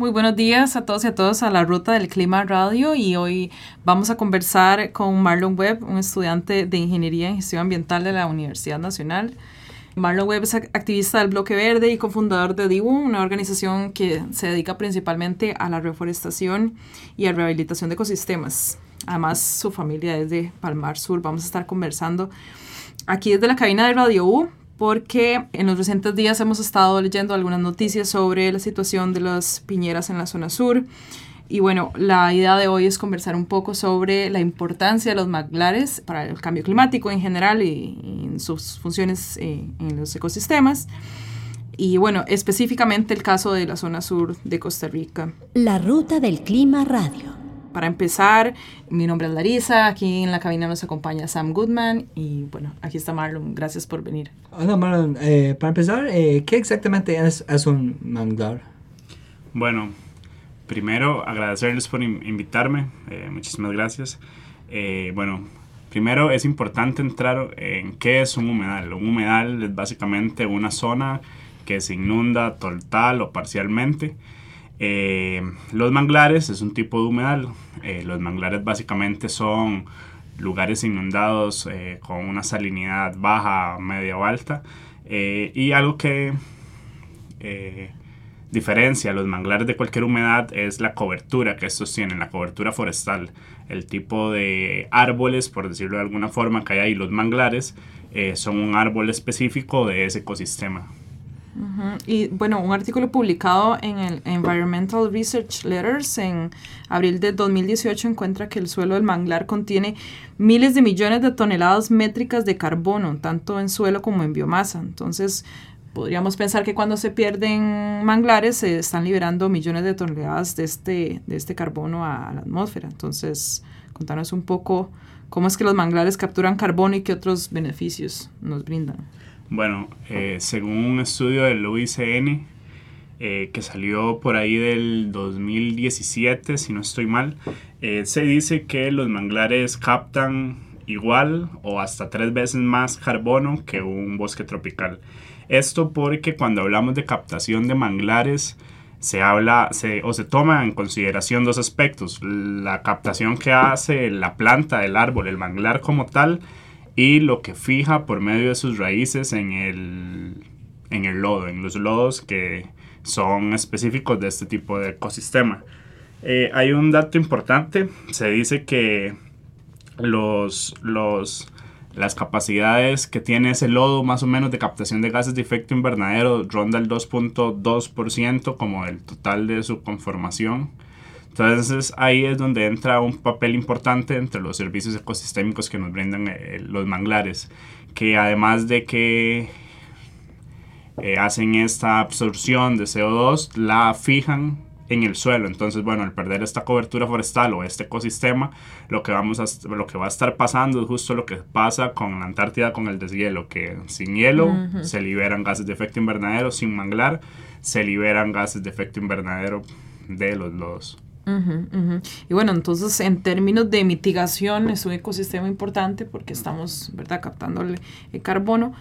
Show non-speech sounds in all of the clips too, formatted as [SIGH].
Muy buenos días a todos y a todas a la Ruta del Clima Radio y hoy vamos a conversar con Marlon Webb, un estudiante de Ingeniería en Gestión Ambiental de la Universidad Nacional. Marlon Webb es activista del Bloque Verde y cofundador de DIBU, una organización que se dedica principalmente a la reforestación y a rehabilitación de ecosistemas. Además, su familia es de Palmar Sur. Vamos a estar conversando aquí desde la cabina de Radio U porque en los recientes días hemos estado leyendo algunas noticias sobre la situación de las piñeras en la zona sur. Y bueno, la idea de hoy es conversar un poco sobre la importancia de los manglares para el cambio climático en general y, en sus funciones eh, en los ecosistemas. Y bueno, específicamente el caso de la zona sur de Costa Rica. La ruta del clima radio. Para empezar, mi nombre es Larisa, aquí en la cabina nos acompaña Sam Goodman y bueno, aquí está Marlon, gracias por venir. Hola Marlon, eh, para empezar, eh, ¿qué exactamente es, es, un manglar? Bueno, primero agradecerles por invitarme, eh, muchísimas gracias. bueno, primero es importante entrar en qué es un humedal. Un humedal es básicamente una zona que se inunda total o parcialmente. Eh, los manglares es un tipo de humedal. Eh, los manglares básicamente son lugares inundados eh, con una salinidad baja, media o alta. y algo que diferencia los manglares de cualquier humedad es la cobertura que estos tienen, la cobertura forestal. El tipo de árboles, por decirlo de alguna forma, que hay ahí los manglares, son un árbol específico de ese ecosistema. Y bueno, un artículo publicado en el Environmental Research Letters en abril de 2018 encuentra que el suelo del manglar contiene miles de millones de toneladas métricas de carbono, tanto en suelo como en biomasa. Entonces, podríamos pensar que cuando se pierden manglares se están liberando millones de toneladas de este, de este carbono a, la atmósfera. Entonces, contanos un poco cómo es que los manglares capturan carbono y qué otros beneficios nos brindan. Bueno, eh, según un estudio del UICN eh, que salió por ahí del 2017, si no estoy mal, eh, se dice que los manglares captan igual o hasta tres veces más carbono que un bosque tropical. Esto porque cuando hablamos de captación de manglares, se habla o se toma en consideración dos aspectos. La captación que hace la planta del árbol, el manglar como tal, y lo que fija por medio de sus raíces en el, en el lodo, en los lodos que son específicos de este tipo de ecosistema. Eh, hay un dato importante, se dice que los, los, las capacidades que tiene ese lodo más o menos de captación de gases de efecto invernadero ronda el 2.2% como el total de su conformación. Entonces ahí es donde entra un papel importante entre los servicios ecosistémicos que nos brindan eh, los manglares, que además de que eh, hacen esta absorción de CO2, la fijan en el suelo. Entonces, bueno, al perder esta cobertura forestal o este ecosistema, lo que, vamos a, lo que va a estar pasando es justo lo que pasa con la Antártida con el deshielo, que sin hielo se liberan gases de efecto invernadero, sin manglar se liberan gases de efecto invernadero de los lodos. Y bueno, entonces en términos de mitigación es un ecosistema importante porque estamos, ¿verdad?, captando el, carbono,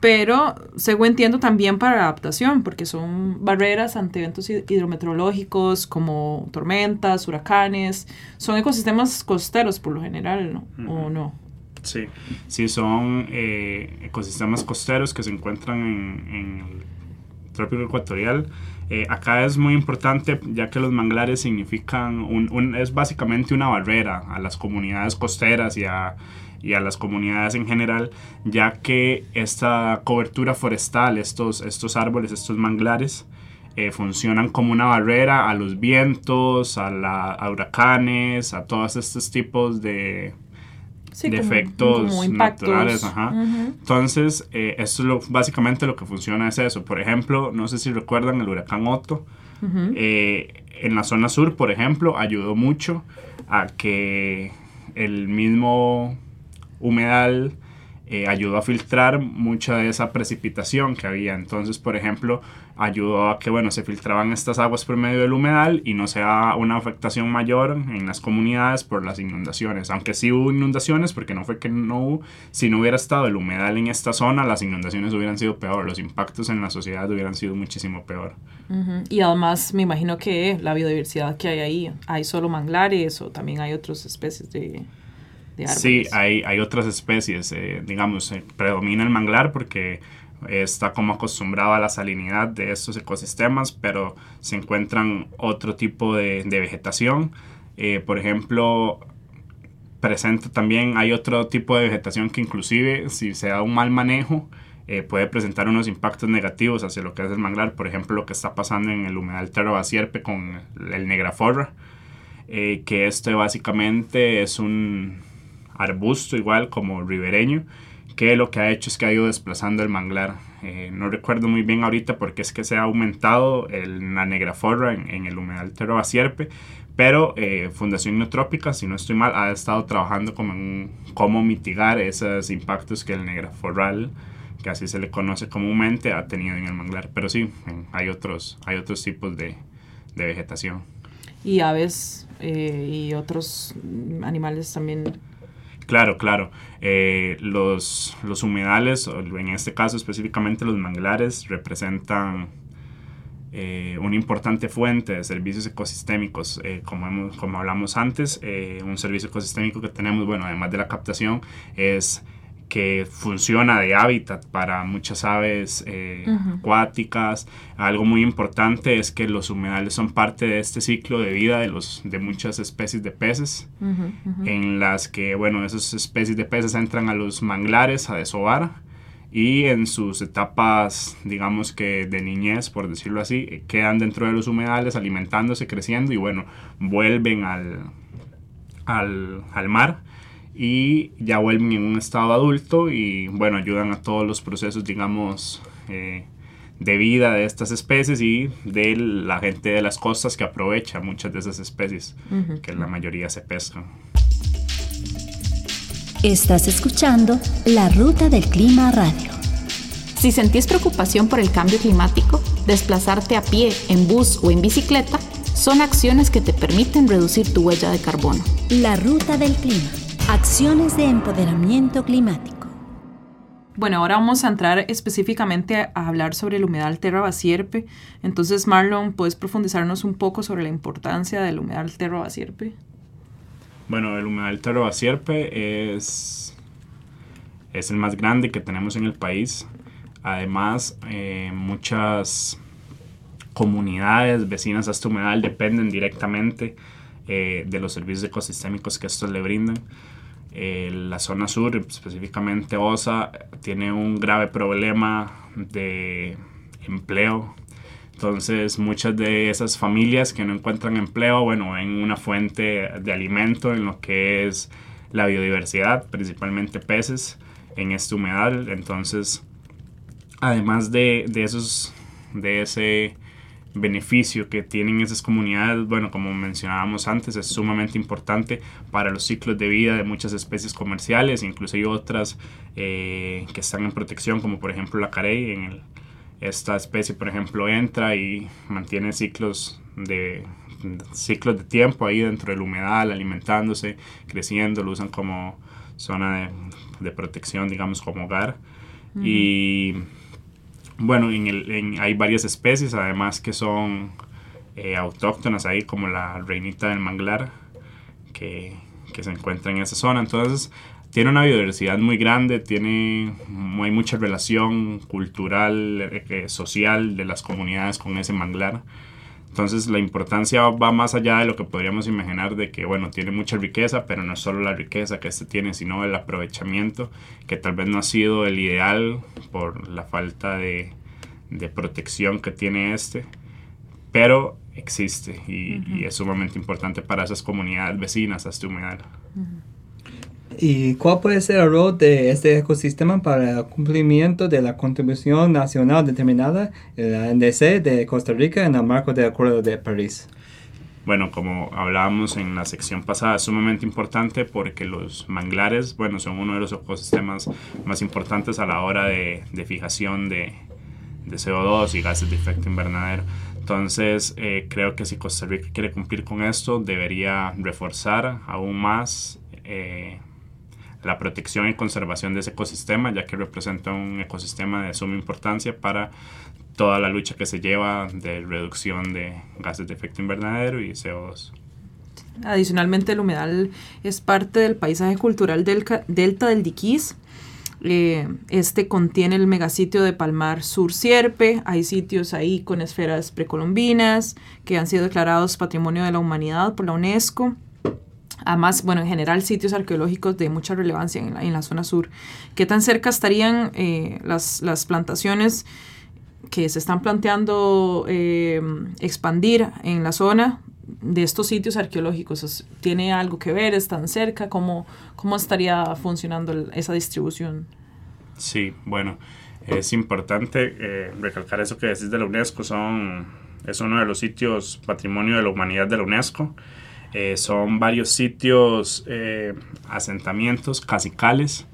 pero según entiendo también para adaptación, porque son barreras ante eventos hidrometeorológicos como tormentas, huracanes, son ecosistemas costeros por lo general, ¿no? ¿O no? Sí, sí, son eh, ecosistemas costeros que se encuentran en, en el trópico ecuatorial eh, acá es muy importante ya que los manglares significan, un, es básicamente una barrera a las comunidades costeras y a, y a las comunidades en general, ya que esta cobertura forestal, estos, estos árboles, estos manglares, eh, funcionan como una barrera a los vientos, a, la, a huracanes, a todos estos tipos de, de efectos naturales. Ajá. Entonces, eh, esto es lo, básicamente lo que funciona es eso. Por ejemplo, no sé si recuerdan el huracán Otto. Eh, en la zona sur, por ejemplo, ayudó mucho a que el mismo humedal eh, ayudó a filtrar mucha de esa precipitación que había. Entonces, por ejemplo, ayudó a que, bueno, se filtraban estas aguas por medio del humedal y no sea una afectación mayor en las comunidades por las inundaciones. Aunque sí hubo inundaciones, porque no fue que no hubo, si no hubiera estado el humedal en esta zona, las inundaciones hubieran sido peor, los impactos en la sociedad hubieran sido muchísimo peor. Y además, me imagino que la biodiversidad que hay ahí, hay solo manglares o también hay otras especies de Sí, hay, hay otras especies, eh, digamos, eh, predomina el manglar porque está como acostumbrado a la salinidad de estos ecosistemas, pero se encuentran otro tipo de, vegetación. Eh, por ejemplo, presenta también, hay otro tipo de vegetación que inclusive si se da un mal manejo, puede presentar unos impactos negativos hacia lo que es el manglar. Por ejemplo, lo que está pasando en el humedal Terra Basierpe con el negraforra, que esto básicamente es un, arbusto igual como ribereño, que lo que ha hecho es que ha ido desplazando el manglar. Eh, no recuerdo muy bien ahorita porque es que se ha aumentado el, la negraforra en, en el humedal Terra Sierpe, pero eh, Fundación Neotrópica, si no estoy mal, ha estado trabajando como en cómo mitigar esos impactos que el negraforral, que así se le conoce comúnmente, ha tenido en el manglar. Pero sí, hay otros, hay otros tipos de, de vegetación. Y aves eh, y otros animales también Claro, claro. Eh, los, los humedales, en este caso específicamente los manglares, representan eh, una importante fuente de servicios ecosistémicos. Eh, como, hemos, como hablamos antes, un servicio ecosistémico que tenemos, bueno, además de la captación, es que funciona de hábitat para muchas aves eh, acuáticas. Algo muy importante es que los humedales son parte de este ciclo de vida de, los, de muchas especies de peces, en las que, bueno, esas especies de peces entran a los manglares a desovar y en sus etapas, digamos que de niñez, por decirlo así, quedan dentro de los humedales alimentándose, creciendo y, bueno, vuelven al, al, al mar y ya vuelven en un estado adulto y bueno, ayudan a todos los procesos, digamos, eh, de vida de estas especies y de la gente de las costas que aprovecha muchas de esas especies, que la mayoría se pescan. Estás escuchando La Ruta del Clima Radio. Si sentís preocupación por el cambio climático, desplazarte a pie, en bus o en bicicleta son acciones que te permiten reducir tu huella de carbono. La Ruta del Clima Acciones de empoderamiento climático. Bueno, ahora vamos a entrar específicamente a hablar sobre el humedal Terra Basierpe. Entonces, Marlon, ¿puedes profundizarnos un poco sobre la importancia del humedal Terra Basierpe? Bueno, el humedal Terra Basierpe es, es el más grande que tenemos en el país. Además, eh, muchas comunidades vecinas a este humedal dependen directamente eh, de los servicios ecosistémicos que estos le brindan. Eh, la zona sur, específicamente OSA, tiene un grave problema de empleo. Entonces muchas de esas familias que no encuentran empleo, bueno, ven una fuente de alimento en lo que es la biodiversidad, principalmente peces en este humedal. Entonces, además de, de esos, de ese beneficio que tienen esas comunidades, bueno, como mencionábamos antes, es sumamente importante para los ciclos de vida de muchas especies comerciales, incluso hay otras eh, que están en protección, como por ejemplo la carey. En esta especie, por ejemplo, entra y mantiene ciclos de ciclos de tiempo ahí dentro del humedal, alimentándose, creciendo, lo usan como zona de, protección, digamos, como hogar. Y bueno, en el, hay varias especies, además que son eh, autóctonas ahí, como la reinita del manglar, que, que, se encuentra en esa zona. Entonces, tiene una biodiversidad muy grande, tiene, hay mucha relación cultural, eh, social de las comunidades con ese manglar. Entonces la importancia va más allá de lo que podríamos imaginar de que, bueno, tiene mucha riqueza, pero no es solo la riqueza que este tiene, sino el aprovechamiento, que tal vez no ha sido el ideal por la falta de, de protección que tiene este, pero existe y, es sumamente importante para esas comunidades vecinas a este humedal. ¿Y cuál puede ser el rol de este ecosistema para el cumplimiento de la contribución nacional determinada la NDC de Costa Rica en el marco del Acuerdo de París? bueno, como hablábamos en la sección pasada, es sumamente importante porque los manglares, bueno, son uno de los ecosistemas más importantes a la hora de, fijación de, CO2 y gases de efecto invernadero. Entonces, eh, creo que si Costa Rica quiere cumplir con esto, debería reforzar aún más eh, la protección y conservación de ese ecosistema, ya que representa un ecosistema de suma importancia para toda la lucha que se lleva de reducción de gases de efecto invernadero y CO2. Adicionalmente, el humedal es parte del paisaje cultural del delta del Diquís. Eh, este contiene el megasitio de Palmar Sur Sierpe. Hay sitios ahí con esferas precolombinas que han sido declarados Patrimonio de la Humanidad por la UNESCO. Además, bueno, en general sitios arqueológicos de mucha relevancia en la, en la zona sur. ¿Qué tan cerca estarían eh, las, las plantaciones? que se están planteando eh, expandir en la zona de estos sitios arqueológicos? ¿Tiene algo que ver? ¿Están cerca? ¿Cómo, cómo estaría funcionando esa distribución? Sí, bueno, es importante eh, recalcar eso que decís de la UNESCO. Son, es uno de los sitios patrimonio de la humanidad de la UNESCO. Eh, son varios sitios, asentamientos, casicales,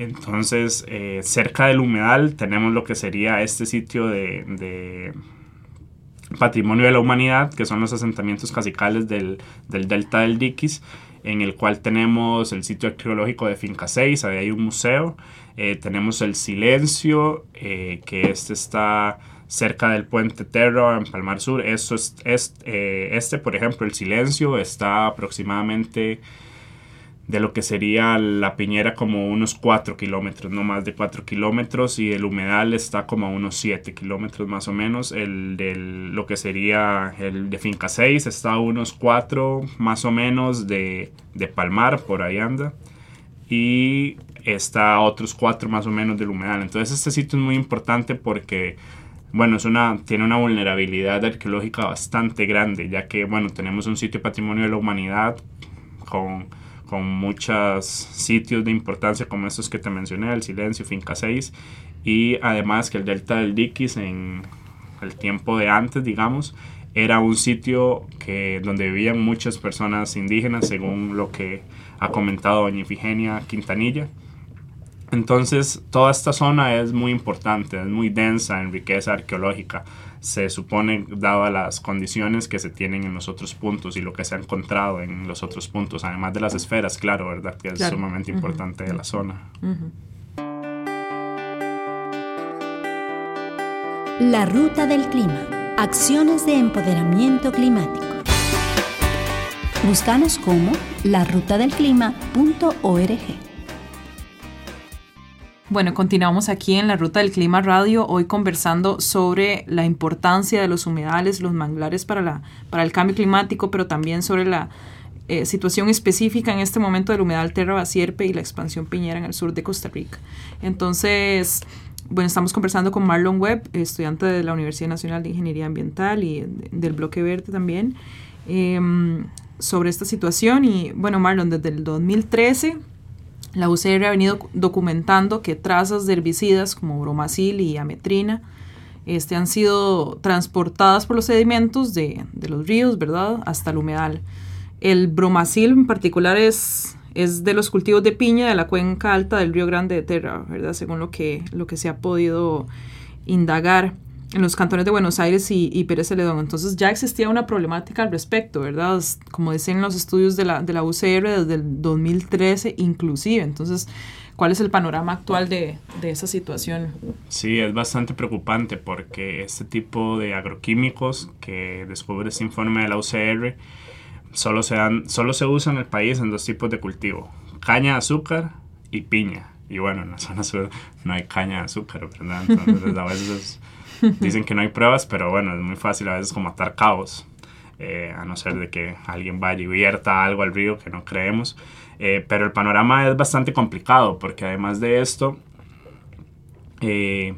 entonces, eh, cerca del humedal tenemos lo que sería este sitio de, patrimonio de la humanidad, que son los asentamientos casicales del, delta del Diquis, en el cual tenemos el sitio arqueológico de Finca 6, ahí hay un museo, eh, tenemos el Silencio, eh, que este está cerca del puente Terra en Palmar Sur, Eso es, este, por ejemplo, el Silencio está aproximadamente de lo que sería la piñera como unos 4 kilómetros, no más de 4 kilómetros, y el humedal está como unos 7 kilómetros más o menos. El de lo que sería el de Finca 6 está a unos 4 más o menos de, de Palmar, por ahí anda. Y está a otros 4 más o menos del humedal. Entonces este sitio es muy importante porque bueno, es una, tiene una vulnerabilidad arqueológica bastante grande, ya que, bueno, tenemos un sitio patrimonio de la humanidad con con muchos sitios de importancia como estos que te mencioné, el Silencio, Finca 6, y además que el Delta del Diquis en el tiempo de antes, digamos, era un sitio que, donde vivían muchas personas indígenas, según lo que ha comentado doña Ifigenia Quintanilla. Entonces, toda esta zona es muy importante, es muy densa en riqueza arqueológica se supone, dadas las condiciones que se tienen en los otros puntos y lo que se ha encontrado en los otros puntos, además de las esferas, claro, ¿verdad? Que es sumamente importante de la zona. La ruta del clima. Acciones de empoderamiento climático. Búscanos como larutadelclima.org. Bueno, continuamos aquí en la Ruta del Clima Radio, hoy conversando sobre la importancia de los humedales, los manglares para, la, para el cambio climático, pero también sobre la eh, situación específica en este momento del humedal Terra Basierpe y la expansión piñera en el sur de Costa Rica. Entonces, bueno, estamos conversando con Marlon Webb, estudiante de la Universidad Nacional de Ingeniería Ambiental y del Bloque Verde también, em, sobre esta situación. Y bueno, Marlon, desde el 2013 la UCR ha venido documentando que trazas de herbicidas como bromacil y ametrina este, han sido transportadas por los sedimentos de, los ríos, ¿verdad?, hasta el humedal. El bromacil en particular es, es de los cultivos de piña de la cuenca alta del río Grande de Terra, ¿verdad?, según lo que, lo que se ha podido indagar en los cantones de Buenos Aires y, Pérez Celedón. Entonces ya existía una problemática al respecto, ¿verdad? Como dicen los estudios de la, de la UCR desde el 2013 inclusive. Entonces, ¿cuál es el panorama actual de, de esa situación? Sí, es bastante preocupante porque este tipo de agroquímicos que descubre este informe de la UCR solo se, dan, solo se usa en el país en dos tipos de cultivo, caña de azúcar y piña. Y bueno, en la zona sur no hay caña de azúcar, ¿verdad? Entonces a veces [LAUGHS] Dicen que no hay pruebas, pero bueno, es muy fácil a veces como matar cabos. Eh, a no ser de que alguien vaya y vierta algo al río que no creemos. Eh, pero el panorama es bastante complicado porque además de esto, eh,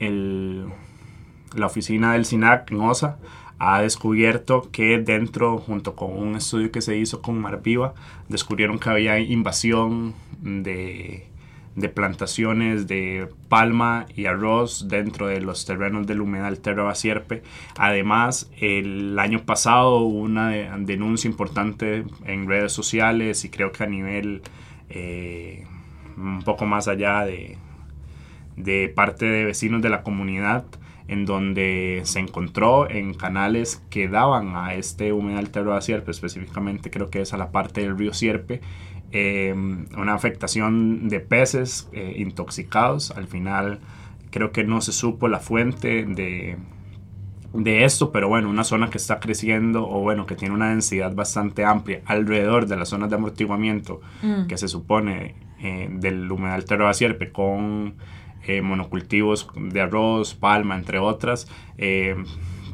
la oficina del SINAC en OSA ha descubierto que dentro, junto con un estudio que se hizo con Marviva, descubrieron que había invasión de de plantaciones de palma y arroz dentro de los terrenos del humedal Terra Basierpe. Además, el año pasado hubo una denuncia importante en redes sociales y creo que a nivel eh, un poco más allá de, de parte de vecinos de la comunidad en donde se encontró en canales que daban a este humedal Terra Sierpe, específicamente creo que es a la parte del río Sierpe, Em, una afectación de peces eh, intoxicados. Al final creo que no se supo la fuente de, de esto, pero bueno, una zona que está creciendo o bueno, que tiene una densidad bastante amplia alrededor de las zonas de amortiguamiento mm. que se supone eh, del humedal Terra Sierpe con eh, monocultivos de arroz, palma, entre otras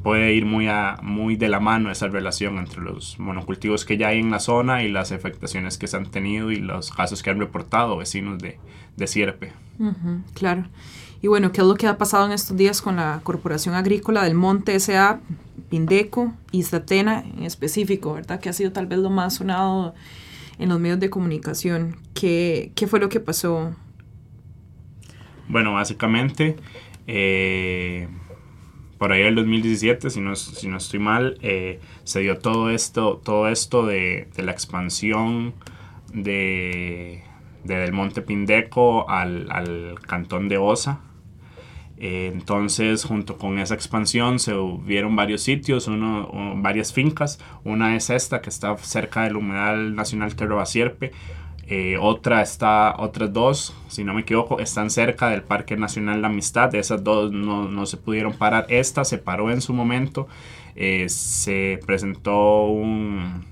puede ir muy, a, muy de la mano esa relación entre los monocultivos que ya hay en la zona y las afectaciones que se han tenido y los casos que han reportado vecinos de, de Sierpe. claro. Y bueno, ¿qué es lo que ha pasado en estos días con la Corporación Agrícola del Monte S.A., Pindeco y Satena en específico, ¿verdad? Que ha sido tal vez lo más sonado en los medios de comunicación. ¿Qué, qué fue lo que pasó? Bueno, básicamente... Eh, por ahí el 2017, si no, si no estoy mal, eh, se dio todo esto, todo esto de, la expansión de, Del Monte Pindeco al, cantón de Osa. Eh, entonces, junto con esa expansión, se hubieron varios sitios, uno, varias fincas. Una es esta, que está cerca del Humedal Nacional Terro Basierpe, eh, otra está, otras dos, si no me equivoco, están cerca del Parque Nacional La Amistad. Esas dos no, no se pudieron parar. Esta se paró en su momento. Eh, se presentó un,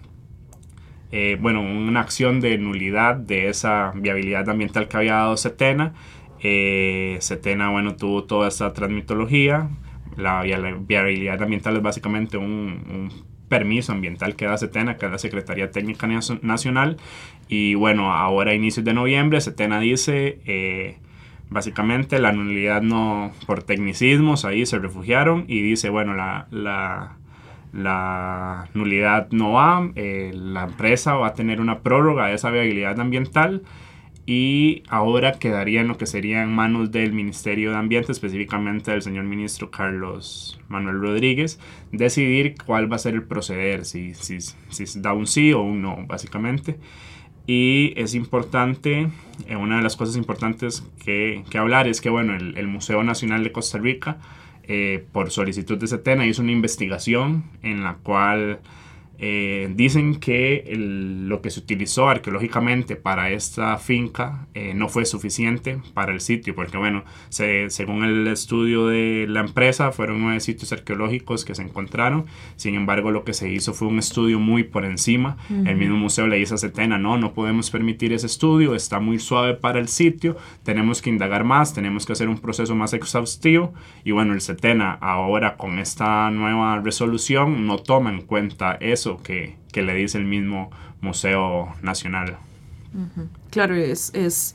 eh, bueno, una acción de nulidad de esa viabilidad ambiental que había dado Setena. Setena, bueno, tuvo toda esa transmitología. La viabilidad ambiental es básicamente un, un permiso ambiental que da Setena, que es la Secretaría Técnica Nacional. Y bueno, ahora a inicios de noviembre, Setena dice, eh, básicamente la nulidad no, por tecnicismos, ahí se refugiaron y dice, bueno, la, la, la nulidad no va, eh, la empresa va a tener una prórroga de esa viabilidad ambiental y ahora quedaría en lo que sería en manos del Ministerio de Ambiente, específicamente del señor ministro Carlos Manuel Rodríguez, decidir cuál va a ser el proceder, si, si, si da un sí o un no, básicamente. Y es importante, eh, una de las cosas importantes que, que hablar es que, bueno, el, el, Museo Nacional de Costa Rica, eh, por solicitud de Setena, hizo una investigación en la cual eh, dicen que lo que se utilizó arqueológicamente para esta finca eh, no fue suficiente para el sitio, porque bueno, según el estudio de la empresa, fueron nueve sitios arqueológicos que se encontraron, sin embargo lo que se hizo fue un estudio muy por encima, el mismo museo le dice a Setena, no, no podemos permitir ese estudio, está muy suave para el sitio, tenemos que indagar más, tenemos que hacer un proceso más exhaustivo, y bueno, el Setena ahora con esta nueva resolución no toma en cuenta eso, que, le dice el mismo Museo Nacional. Claro, es, es,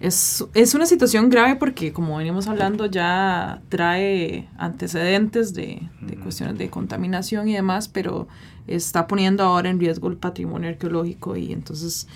es, una situación grave porque, como venimos hablando, ya trae antecedentes de, cuestiones de contaminación y demás, pero está poniendo ahora en riesgo el patrimonio arqueológico y entonces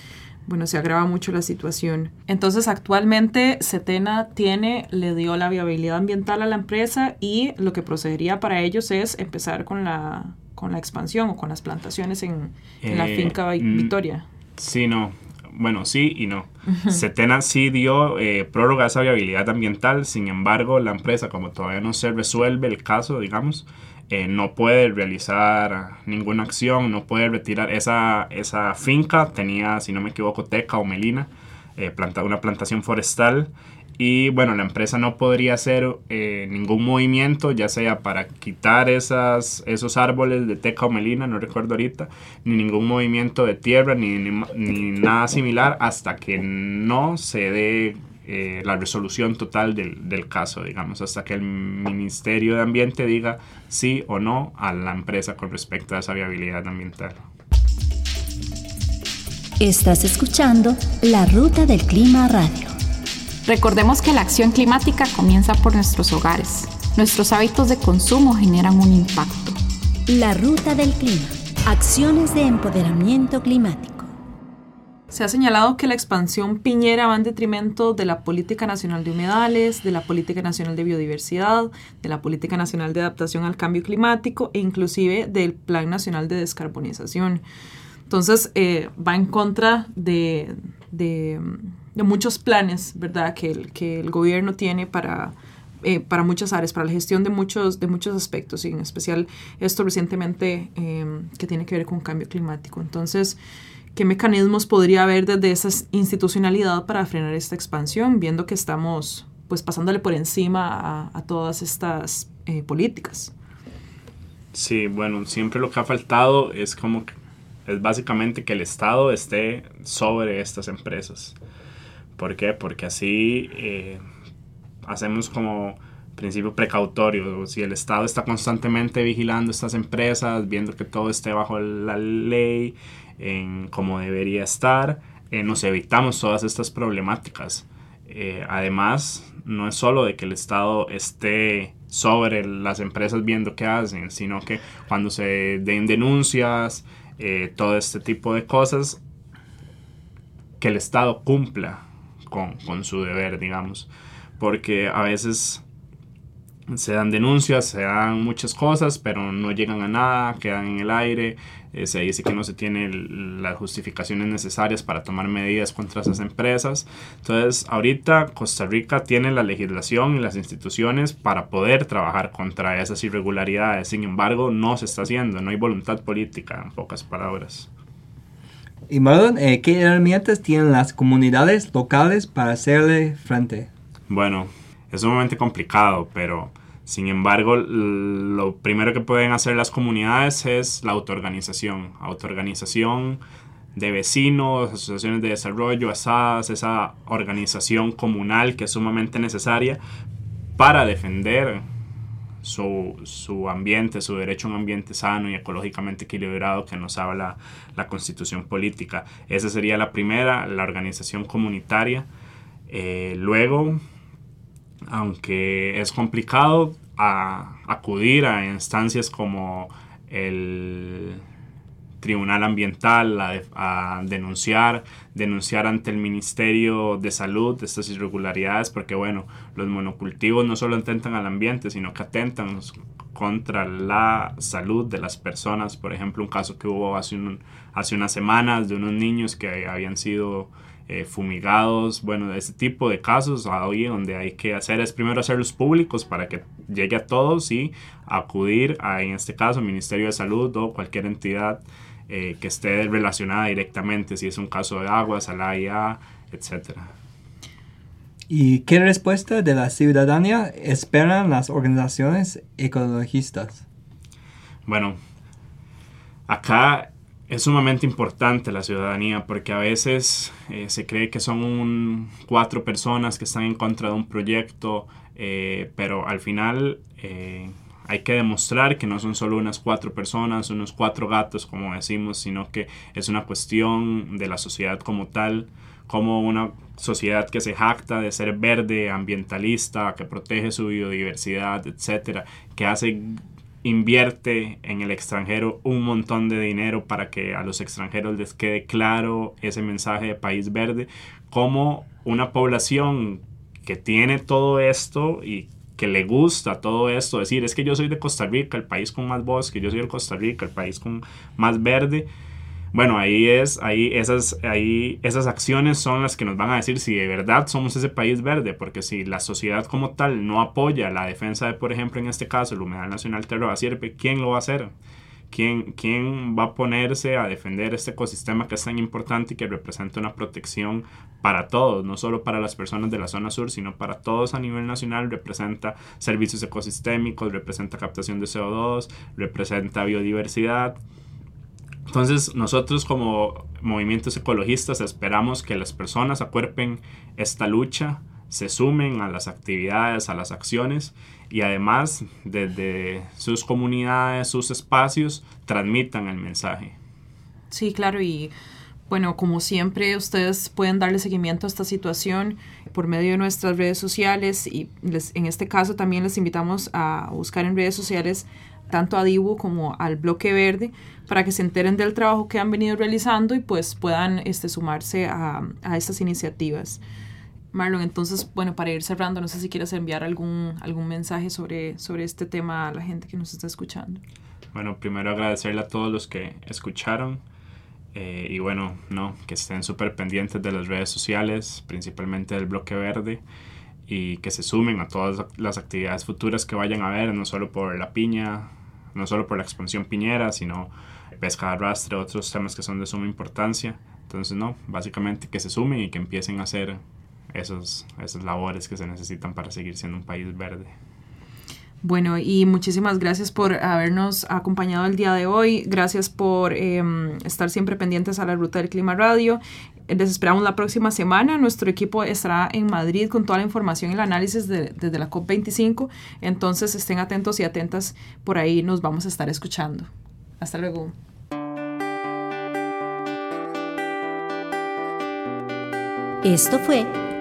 bueno, se agrava mucho la situación. Entonces, actualmente Setena tiene, le dio la viabilidad ambiental a la empresa y lo que procedería para ellos es empezar con la con la expansión o con las plantaciones en, la eh, finca mm, Victoria. Sí, no. Bueno, sí y no. Setena sí dio eh, prórroga a esa viabilidad ambiental, sin embargo, la empresa, como todavía no se resuelve el caso, digamos, eh, no puede realizar ninguna acción, no puede retirar esa, esa finca, tenía, si no me equivoco, teca o melina, planta, una plantación forestal y bueno, la empresa no podría hacer eh, ningún movimiento, ya sea para quitar esos árboles de teca o melina, no recuerdo ahorita, ni ningún movimiento de tierra, ni, ni, nada similar, hasta que no se dé eh, la resolución total del, del, caso, digamos, hasta que el Ministerio de Ambiente diga sí o no a la empresa con respecto a esa viabilidad ambiental. Estás escuchando La Ruta del Clima Radio. Recordemos que la acción climática comienza por nuestros hogares. Nuestros hábitos de consumo generan un impacto. La ruta del clima. Acciones de empoderamiento climático. Se ha señalado que la expansión piñera va en detrimento de la Política Nacional de Humedales, de la Política Nacional de Biodiversidad, de la Política Nacional de Adaptación al Cambio Climático e inclusive del Plan Nacional de Descarbonización. Entonces, eh, va en contra de, de, muchos planes, ¿verdad?, que el, que el gobierno tiene para, eh, para muchas áreas, para la gestión de muchos, de muchos aspectos, y en especial esto recientemente eh, que tiene que ver con cambio climático. Entonces, ¿qué mecanismos podría haber desde esa institucionalidad para frenar esta expansión, viendo que estamos pues pasándole por encima a, todas estas eh, políticas? Sí, bueno, siempre lo que ha faltado es como que es básicamente que el Estado esté sobre estas empresas. ¿Por qué? Porque así hacemos como principio precautorio. Si el Estado está constantemente vigilando estas empresas, viendo que todo esté bajo la ley, en como debería estar, eh, nos evitamos todas estas problemáticas. Eh, además, no es solo de que el Estado esté sobre las empresas viendo qué hacen, sino que cuando se den denuncias, eh, todo este tipo de cosas, que el Estado cumpla con, su deber, digamos porque a veces se dan denuncias, se dan muchas cosas, pero no llegan a nada, quedan en el aire, eh, se dice que no se tienen las justificaciones necesarias para tomar medidas contra esas empresas. Entonces, ahorita Costa Rica tiene la legislación y las instituciones para poder trabajar contra esas irregularidades, sin embargo, no se está haciendo, no hay voluntad política, en pocas palabras. Y Marlon, eh, ¿qué herramientas tienen las comunidades locales para hacerle frente? Bueno, es sumamente complicado, pero sin embargo, lo primero que pueden hacer las comunidades es la autoorganización. Autoorganización de vecinos, asociaciones de desarrollo, asadas, esa organización comunal que es sumamente necesaria para defender su, ambiente, su derecho a un ambiente sano y ecológicamente equilibrado que nos habla la constitución política. Esa sería la primera, la organización comunitaria. Eh, luego, aunque es complicado acudir a instancias como el tribunal ambiental a, denunciar, denunciar ante el Ministerio de Salud estas irregularidades, porque bueno, los monocultivos no solo atentan al ambiente, sino que atentan contra la salud de las personas. Por ejemplo, un caso que hubo hace, hace unas semanas de unos niños que habían sido eh, fumigados, bueno, de ese tipo de casos, hoy donde hay que hacer es primero hacerlos públicos para que llegue a todos y acudir a, en este caso, Ministerio de Salud o cualquier entidad eh, que esté relacionada directamente, si es un caso de agua, salaya, etc. ¿Y qué respuesta de la ciudadanía esperan las organizaciones ecologistas? Bueno, acá es sumamente importante la ciudadanía porque a veces eh, se cree que son cuatro personas que están en contra de un proyecto, eh, pero al final hay que demostrar que no son solo unas cuatro personas, unos cuatro gatos como decimos, sino que es una cuestión de la sociedad como tal, como una sociedad que se jacta de ser verde, ambientalista, que protege su biodiversidad, etcétera, que hace invierte en el extranjero un montón de dinero para que a los extranjeros les quede claro ese mensaje de país verde, como una población que tiene todo esto y que le gusta todo esto, decir, es que yo soy de Costa Rica, el país con más bosque, yo soy de Costa Rica, el país con más verde, bueno, ahí es, ahí esas, ahí esas acciones son las que nos van a decir si de verdad somos ese país verde, porque si la sociedad como tal no apoya la defensa de, por ejemplo, en este caso, el humedal nacional Terra Sierpe, ¿quién lo va a hacer? ¿Quién, ¿Quién va a ponerse a defender este ecosistema que es tan importante y que representa una protección para todos, no solo para las personas de la zona sur, sino para todos a nivel nacional? Representa servicios ecosistémicos, representa captación de CO2, representa biodiversidad. Entonces nosotros como movimientos ecologistas esperamos que las personas acuerpen esta lucha, se sumen a las actividades, a las acciones y además desde sus comunidades, sus espacios, transmitan el mensaje. Sí, claro, y bueno, como siempre, ustedes pueden darle seguimiento a esta situación por medio de nuestras redes sociales y en este caso también les invitamos a buscar en redes sociales tanto a Dibu como al Bloque Verde para que se enteren del trabajo que han venido realizando y pues puedan este, sumarse a, a estas iniciativas. Marlon, entonces, bueno, para ir cerrando, no sé si quieres enviar algún, algún mensaje sobre, sobre este tema a la gente que nos está escuchando. Bueno, primero agradecerle a todos los que escucharon eh, y bueno, no, que estén súper pendientes de las redes sociales, principalmente del Bloque Verde y que se sumen a todas las actividades futuras que vayan a ver, no solo por la piña, no solo por la expansión piñera, sino pesca de arrastre, otros temas que son de suma importancia. Entonces, no, básicamente que se sumen y que empiecen a hacer esos, esas labores que se necesitan para seguir siendo un país verde. Bueno, y muchísimas gracias por habernos acompañado el día de hoy. Gracias por em, estar siempre pendientes a la Ruta del Clima Radio. Les esperamos la próxima semana. Nuestro equipo estará en Madrid con toda la información y el análisis desde la COP25. Entonces estén atentos y atentas. Por ahí nos vamos a estar escuchando. Hasta luego. Esto fue